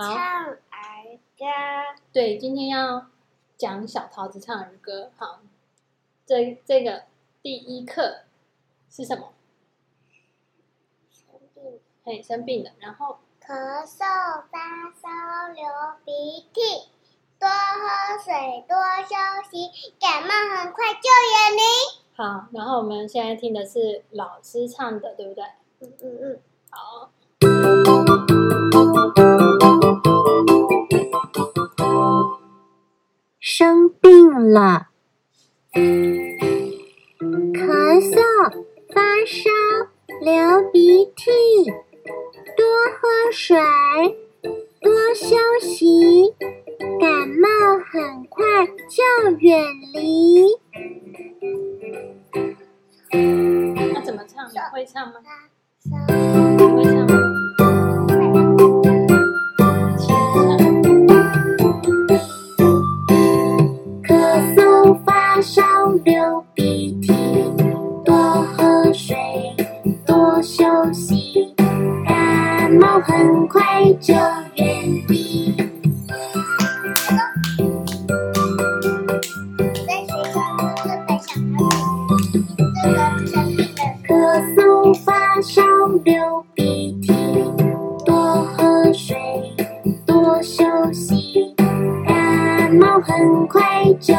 好，唱儿歌。对，今天要讲小桃子唱儿歌。好，这这个第一课是什么？生病。嘿，生病了，然后咳嗽、发烧、流鼻涕，多喝水，多休息，感冒很快就远离。好，然后我们现在听的是老师唱的，对不对？嗯嗯嗯，生病了，咳嗽、发烧、流鼻涕，多喝水，多休息，感冒很快就远离。那怎么唱？你会唱吗？发烧流鼻涕，多喝水，多休息，感冒很快就远离。咳嗽、发烧、流鼻涕，多喝水，多休息，感冒很快就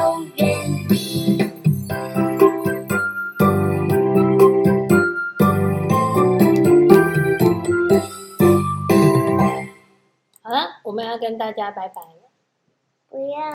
好了我们要跟大家拜拜了，不要。